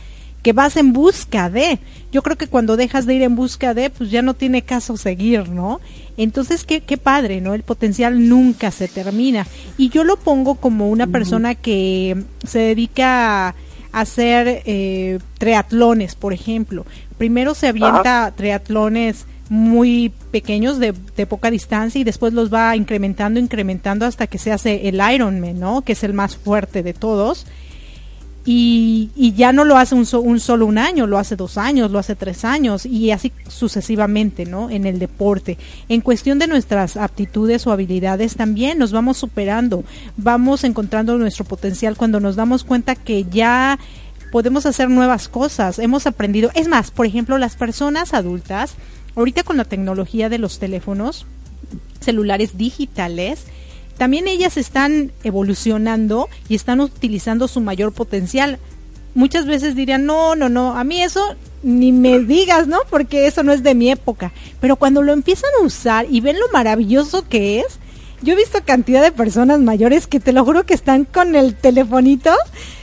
F: que vas en busca de. Yo creo que cuando dejas de ir en busca de, pues ya no tiene caso seguir, ¿no? Entonces, qué, qué padre, ¿no? El potencial nunca se termina. Y yo lo pongo como una persona que se dedica a hacer eh, triatlones, por ejemplo. Primero se avienta triatlones muy pequeños de, de, poca distancia y después los va incrementando, incrementando hasta que se hace el Ironman, ¿no? Que es el más fuerte de todos. Y, y ya no lo hace un, un, solo un año, lo hace dos años, lo hace tres años y así sucesivamente, ¿no? En el deporte. En cuestión de nuestras aptitudes o habilidades también nos vamos superando, vamos encontrando nuestro potencial cuando nos damos cuenta que ya podemos hacer nuevas cosas, hemos aprendido. Es más, por ejemplo, las personas adultas, ahorita con la tecnología de los teléfonos celulares digitales, también ellas están evolucionando y están utilizando su mayor potencial. Muchas veces dirían, no, no, no, a mí eso ni me digas, ¿no? Porque eso no es de mi época. Pero cuando lo empiezan a usar y ven lo maravilloso que es, Yo he visto cantidad de personas mayores que te lo juro que están con el telefonito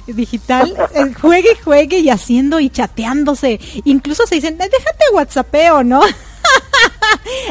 F: digital, eh, juegue y juegue y haciendo y chateándose. Incluso se dicen, déjate WhatsAppeo, ¿no?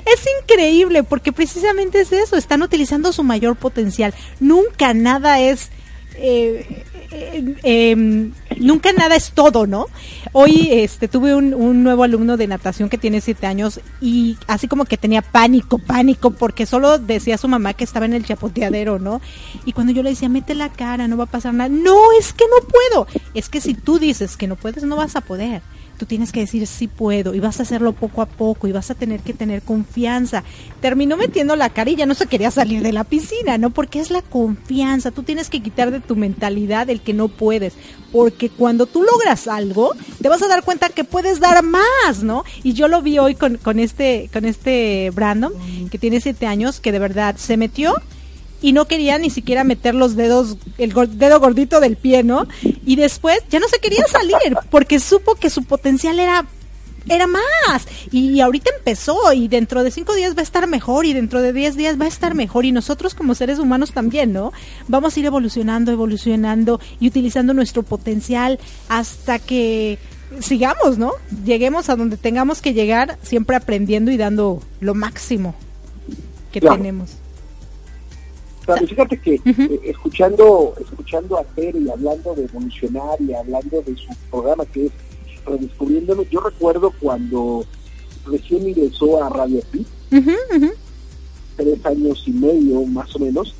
F: Es increíble porque precisamente es eso, están utilizando su mayor potencial. Nunca nada es... Eh, eh, em, nunca nada es todo, ¿no? Hoy este, tuve un, un, nuevo alumno de natación que tiene siete años y así como que tenía pánico, pánico, porque solo decía a su mamá que estaba en el chapoteadero, ¿no? Y cuando yo le decía, mete la cara, no va a pasar nada, no, es que no puedo. Es que si tú dices que no puedes, no vas a poder tú tienes que decir sí puedo y vas a hacerlo poco a poco y vas a tener que tener confianza. Terminó metiendo la cara y ya no se quería salir de la piscina, ¿no? Porque es la confianza, tú tienes que quitar de tu mentalidad el que no puedes, porque cuando tú logras algo, te vas a dar cuenta que puedes dar más, ¿no? Y yo lo vi hoy con, con este con este Brandon, que tiene siete años, que de verdad se metió y no quería ni siquiera meter los dedos, el dedo gordito del pie, ¿no? Y después ya no se quería salir porque supo que su potencial era era más. Y, ahorita empezó y dentro de cinco días va a estar mejor y dentro de diez días va a estar mejor y nosotros como seres humanos también, ¿no? Vamos a ir evolucionando, evolucionando y utilizando nuestro potencial hasta que sigamos, ¿no? Lleguemos a donde tengamos que llegar, siempre aprendiendo y dando lo máximo que tenemos
G: fíjate que eh, escuchando escuchando a Tere y hablando de evolucionar y hablando de su programa que es Redescubriéndolo, yo recuerdo cuando recién ingresó a Radio Pi, tres años y medio más o menos,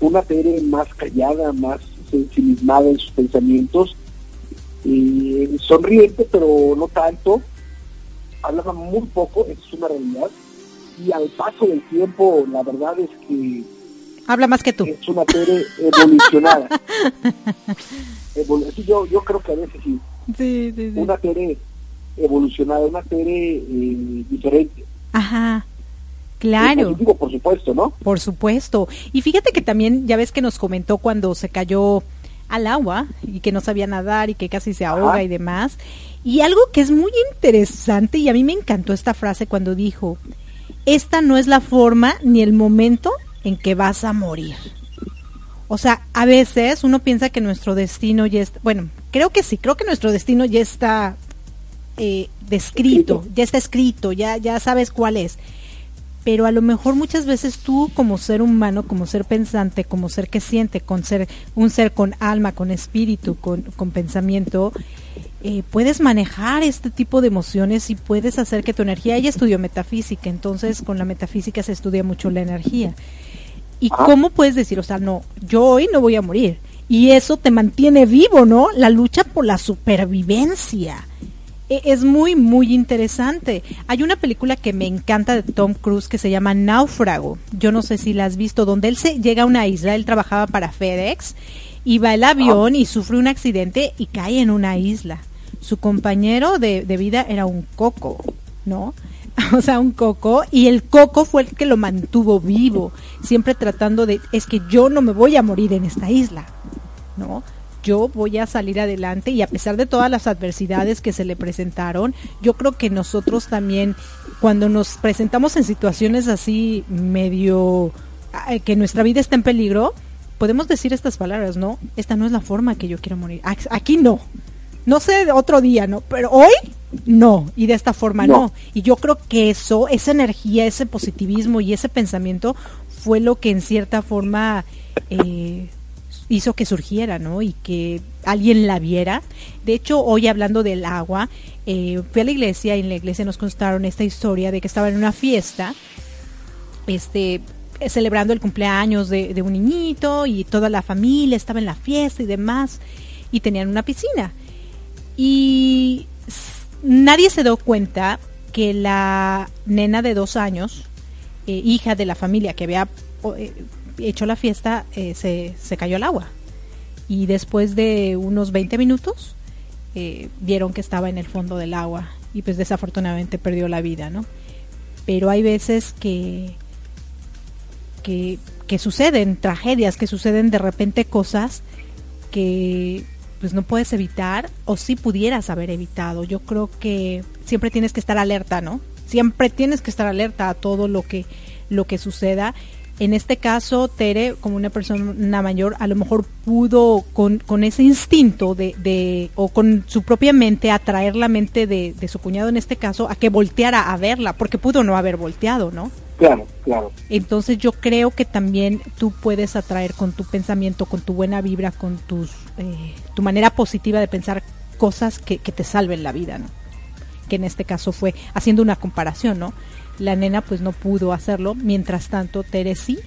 G: una Tere más callada, más sensibilizada en sus pensamientos, y sonriente pero no tanto, hablaba muy poco, eso es una realidad, y al paso del tiempo, la verdad es que...
F: Habla más que tú.
G: Es una Tere evolucionada. yo, yo creo que a veces sí.
F: Sí, sí,
G: Una Tere evolucionada, una Tere eh, diferente.
F: Ajá. Claro.
G: por supuesto, ¿no?
F: Por supuesto. Y fíjate que también, ya ves que nos comentó cuando se cayó al agua y que no sabía nadar y que casi se ahoga y demás. Y algo que es muy interesante, y a mí me encantó esta frase cuando dijo, esta no es la forma ni el momento en que vas a morir. O sea, a veces uno piensa que nuestro destino ya está, bueno, creo que sí, creo que nuestro destino ya está eh, descrito, ya está escrito, ya, ya sabes cuál es. Pero a lo mejor muchas veces tú como ser humano, como ser pensante, como ser que siente, con ser un ser con alma, con espíritu, con, con pensamiento, eh, puedes manejar este tipo de emociones y puedes hacer que tu energía, ella estudió metafísica, entonces con la metafísica se estudia mucho la energía. ¿Y ah. cómo puedes decir, o sea, no, yo hoy no voy a morir? Y eso te mantiene vivo, ¿no? La lucha por la supervivencia. E, es muy, muy interesante. Hay una película que me encanta de Tom Cruise que se llama Náufrago. Yo no sé si la has visto, donde él se llega a una isla, él trabajaba para FedEx, y va el avión y sufre un accidente y cae en una isla su compañero de, vida era un coco, ¿no? o sea, un coco, y el coco fue el que lo mantuvo vivo, siempre tratando de, es que yo no me voy a morir en esta isla, ¿no? Yo voy a salir adelante y a pesar de todas las adversidades que se le presentaron, yo creo que nosotros también, cuando nos presentamos en situaciones así medio, que nuestra vida está en peligro, podemos decir estas palabras, ¿no? Esta no es la forma que yo quiero morir. Aquí no, no sé otro día, ¿no? Pero hoy no, y de esta forma no. Y yo creo que eso, esa energía, ese positivismo y ese pensamiento fue lo que en cierta forma eh, hizo que surgiera, ¿no? Y que alguien la viera. De hecho, hoy hablando del agua, eh, fui a la iglesia y en la iglesia nos contaron esta historia de que estaba en una fiesta, este celebrando el cumpleaños de, de un niñito y toda la familia estaba en la fiesta y demás y tenían una piscina y nadie se dio cuenta que la nena de dos años, eh, hija de la familia que había eh, hecho la fiesta, eh, se, se, cayó al agua. Y después de unos 20 minutos, vieron que estaba en el fondo del agua y pues desafortunadamente perdió la vida, ¿no? Pero hay veces que, que, que suceden tragedias, que suceden de repente cosas que pues no puedes evitar o si pudieras haber evitado. Yo creo que siempre tienes que estar alerta, ¿no? Siempre tienes que estar alerta a todo lo que lo que suceda. En este caso, Tere, como una persona mayor, a lo mejor pudo con, con ese instinto de, de, o con su propia mente, atraer la mente de, de su cuñado en este caso a que volteara a verla, porque pudo no haber volteado, ¿no?
G: Claro, claro.
F: Entonces yo creo que también tú puedes atraer con tu pensamiento, con tu buena vibra, con tus, eh, tu manera positiva de pensar cosas que, te salven la vida, ¿no? Que en este caso fue haciendo una comparación, ¿no? La nena pues no pudo hacerlo, mientras tanto Tere sí,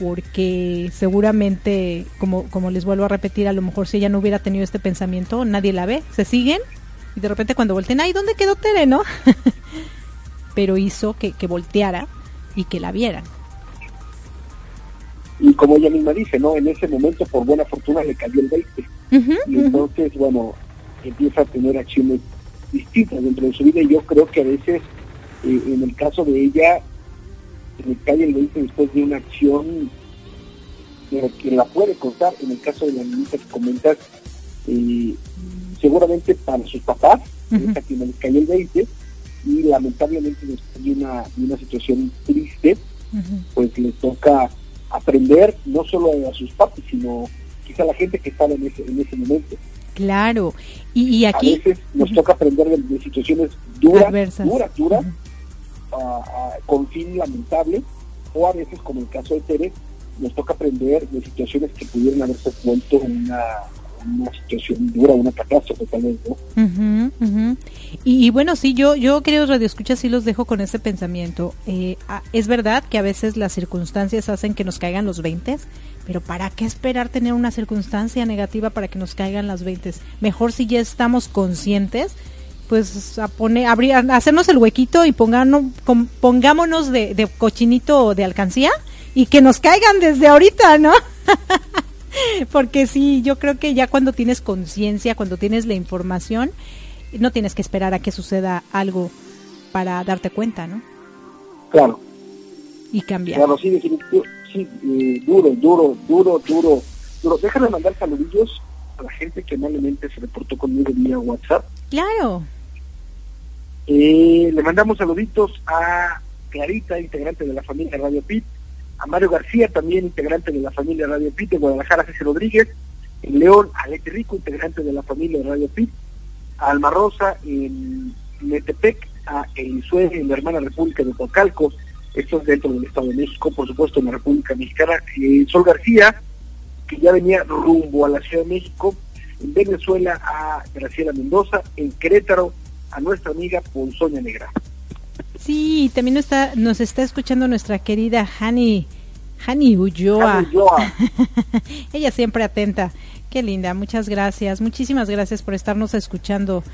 F: porque seguramente, como, como les vuelvo a repetir, a lo mejor si ella no hubiera tenido este pensamiento, nadie la ve, se siguen y de repente cuando volteen, ay, ¿dónde quedó Tere, no? Pero hizo que volteara y que la vieran.
G: Y como ella misma dice, ¿no? En ese momento, por buena fortuna, le cayó el 20. y entonces, bueno, empieza a tener acciones distintas dentro de su vida y yo creo que a veces eh, en el caso de ella le cae el 20 después de una acción pero que la puede contar en el caso de la niñita que comentas eh, seguramente para sus papás uh que no les cayó el 20 y lamentablemente después de una, de una situación triste pues le toca aprender no solo a sus papás sino quizá a la gente que estaba en ese, en ese momento
F: Claro, y, y aquí...
G: A veces nos toca aprender de, de situaciones duras, Adversas. duras, duras, uh -huh. con fin lamentable, o a veces, como el caso de Tere, nos toca aprender de situaciones que pudieran haberse vuelto una, una situación dura, una catástrofe tal ¿no?
F: Y, bueno, sí, yo, yo queridos radioescuchas, sí los dejo con ese pensamiento. Eh, es verdad que a veces las circunstancias hacen que nos caigan los 20, pero ¿para qué esperar tener una circunstancia negativa para que nos caigan las 20? Mejor si ya estamos conscientes, pues a poner, abrir, hacernos el huequito y pongámonos, pongámonos de, de cochinito de alcancía y que nos caigan desde ahorita, ¿no? Porque sí, yo creo que ya cuando tienes conciencia, cuando tienes la información, no tienes que esperar a que suceda algo para darte cuenta, ¿no?
G: Claro.
F: Y cambiar.
G: Claro, sí, definitivo, sí, eh, duro, duro, duro, duro, duro. Déjame mandar saludillos a la gente que amablemente se reportó conmigo vía WhatsApp.
F: Claro.
G: Eh, le mandamos saluditos a Clarita, integrante de la familia Radio Pit, a Mario García, también integrante de la familia Radio Pit, de Guadalajara, César Rodríguez, en León, a Leti Rico, integrante de la familia Radio Pit, a Alma Rosa, en Metepec, a Elisue, en la hermana República de Tocalco, esto es dentro del Estado de México, por supuesto en la República Mexicana, eh, Sol García, que ya venía rumbo a la Ciudad de México, en Venezuela a Graciela Mendoza, en Querétaro a nuestra amiga Ponzoña Negra.
F: Sí, también está, nos está escuchando nuestra querida Hani, Hani Ulloa.
G: Ulloa.
F: Ella siempre atenta. Qué linda, muchas gracias. Muchísimas gracias por estarnos escuchando.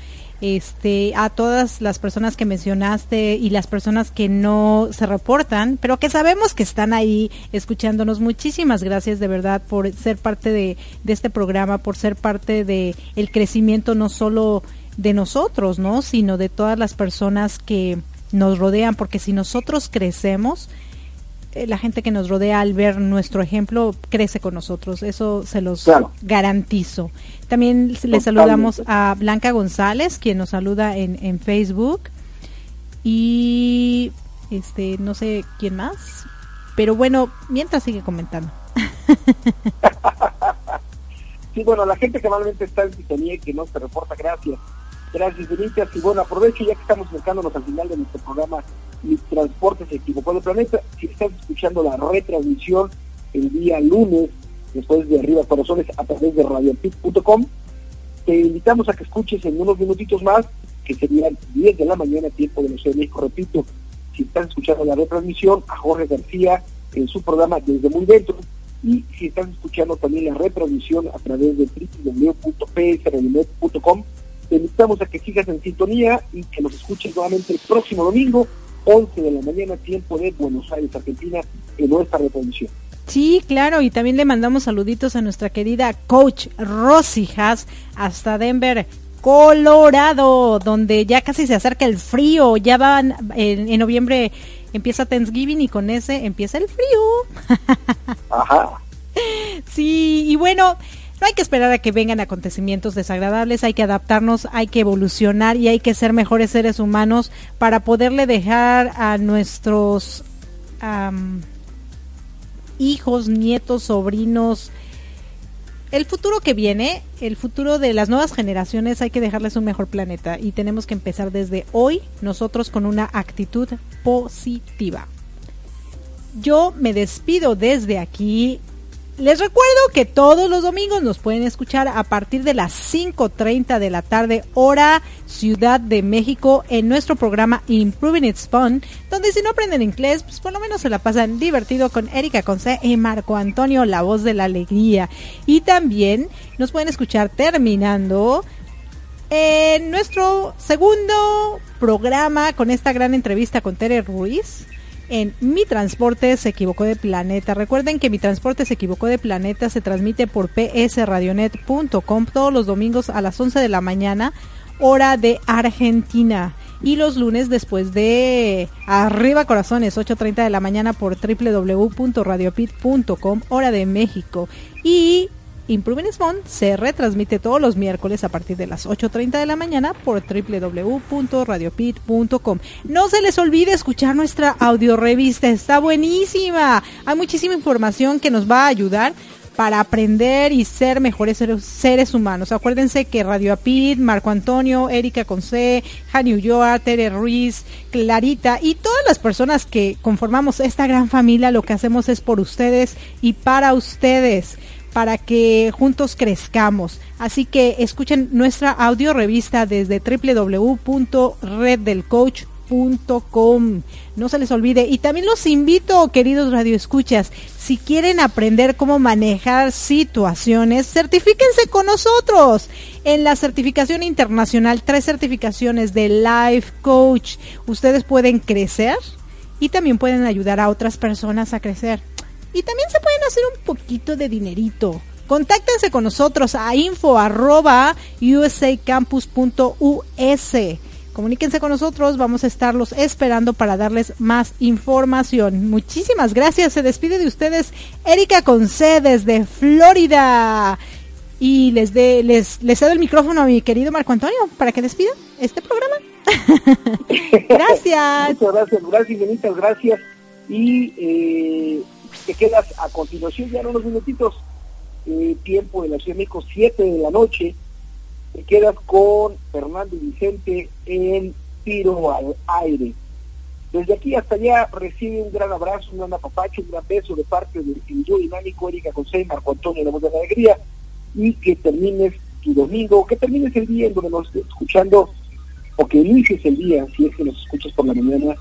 F: Este, a todas las personas que mencionaste y las personas que no se reportan, pero que sabemos que están ahí escuchándonos. Muchísimas gracias de verdad por ser parte de, de este programa, por ser parte de el crecimiento no solo de nosotros, ¿no? Sino de todas las personas que nos rodean, porque si nosotros crecemos, eh, la gente que nos rodea al ver nuestro ejemplo crece con nosotros, eso se los
G: claro.
F: garantizo. También Totalmente. le saludamos a Blanca González, quien nos saluda en, en Facebook, y este no sé quién más, pero bueno, mientras sigue comentando.
G: sí, bueno, la gente que normalmente está en sintonía y que no se reporta, gracias. Gracias, Benítez. Y bueno, aprovecho ya que estamos acercándonos al final de nuestro programa Mis Transportes Equipo por el Planeta. Si estás escuchando la retransmisión el día lunes, después de Arriba Corazones, a través de radiopic.com, te invitamos a que escuches en unos minutitos más, que serían 10 de la mañana, tiempo de de México. Repito, si estás escuchando la retransmisión, a Jorge García en su programa Desde Muy Dentro. Y si estás escuchando también la retransmisión a través de www.psrednet.com, te invitamos a que sigas en sintonía y que nos escuches nuevamente el próximo domingo, 11 de la mañana, tiempo de Buenos Aires, Argentina, en nuestra retransmisión.
F: Sí, claro, y también le mandamos saluditos a nuestra querida coach Rosy Haas hasta Denver, Colorado, donde ya casi se acerca el frío, ya van en, en noviembre empieza Thanksgiving y con ese empieza el frío.
G: Ajá.
F: Sí, y bueno, no hay que esperar a que vengan acontecimientos desagradables, hay que adaptarnos, hay que evolucionar y hay que ser mejores seres humanos para poderle dejar a nuestros hijos, nietos, sobrinos, el futuro que viene, el futuro de las nuevas generaciones, hay que dejarles un mejor planeta y tenemos que empezar desde hoy nosotros con una actitud positiva. Yo me despido desde aquí les recuerdo que todos los domingos nos pueden escuchar a partir de las 5.30 de la tarde, hora Ciudad de México, en nuestro programa Improving It's Fun, donde si no aprenden inglés, pues por lo menos se la pasan divertido con Erika Conce y Marco Antonio, la voz de la alegría. Y también nos pueden escuchar terminando en nuestro segundo programa con esta gran entrevista con Tere Ruiz en Mi Transporte se equivocó de planeta. Recuerden que Mi Transporte se equivocó de planeta se transmite por psradionet.com todos los domingos a las 11 de la mañana, hora de Argentina. Y los lunes después de Arriba Corazones, 8.30 de la mañana por www.radiopit.com, hora de México. Y Improving Fun se retransmite todos los miércoles a partir de las 8.30 de la mañana por www.radiopit.com. No se les olvide escuchar nuestra audio revista, está buenísima. Hay muchísima información que nos va a ayudar para aprender y ser mejores seres humanos. Acuérdense que Radio Apid, Marco Antonio, Erika Conce, Jani Ulloa, Tere Ruiz, Clarita y todas las personas que conformamos esta gran familia, lo que hacemos es por ustedes y para ustedes para que juntos crezcamos. Así que escuchen nuestra audio revista desde www.reddelcoach.com. No se les olvide. Y también los invito, queridos radioescuchas, si quieren aprender cómo manejar situaciones, certifíquense con nosotros. En la certificación internacional, tres certificaciones de Life Coach, ustedes pueden crecer y también pueden ayudar a otras personas a crecer. Y también se pueden hacer un poquito de dinerito. Contáctense con nosotros a info arroba usacampus.us. Comuníquense con nosotros, vamos a estarlos esperando para darles más información. Muchísimas gracias. Se despide de ustedes Erika Conce desde Florida. Y les, de, les, les cedo el micrófono a mi querido Marco Antonio para que despida este programa. gracias.
G: Muchas gracias, gracias, gracias. Y eh, te quedas a continuación ya en unos minutitos, eh, tiempo de la Ciudad de México, 7 de la noche, te quedas con Fernando y Vicente en Tiro al Aire. Desde aquí hasta allá recibe un gran abrazo, un gran apapacho, un gran beso de parte del yo dinámico Erika José, Marco Antonio, la voz de la alegría, y que termines tu domingo, que termines el día en donde nos estés escuchando, o que inicies el día, si es que nos escuchas por la mañana,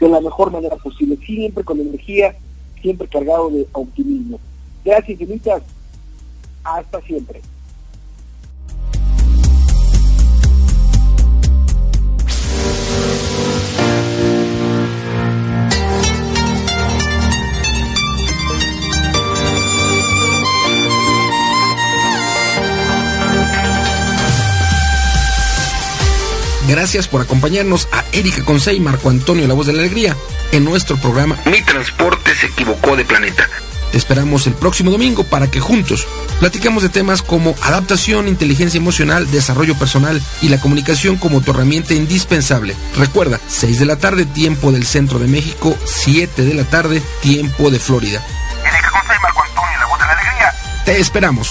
G: de la mejor manera posible, siempre con energía siempre cargado de optimismo. Gracias infinitas. Hasta siempre.
H: Gracias por acompañarnos a Erika Consey y Marco Antonio, la voz de la alegría, en nuestro programa Mi Transporte se equivocó de planeta. Te esperamos el próximo domingo para que juntos platiquemos de temas como adaptación, inteligencia emocional, desarrollo personal y la comunicación como tu herramienta indispensable. Recuerda, 6 de la tarde, tiempo del centro de México, 7 de la tarde, tiempo de Florida. Erika Consey, Marco Antonio, la voz de la alegría. Te esperamos.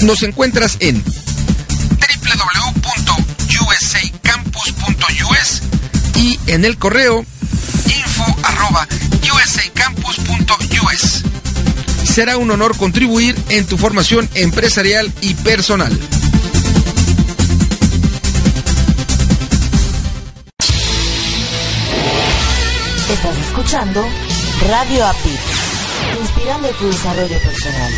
H: Nos encuentras en www.usacampus.us y en el correo info@usacampus.us. Será un honor contribuir en tu formación empresarial y personal.
A: Estás escuchando Radio API, inspirando tu desarrollo personal.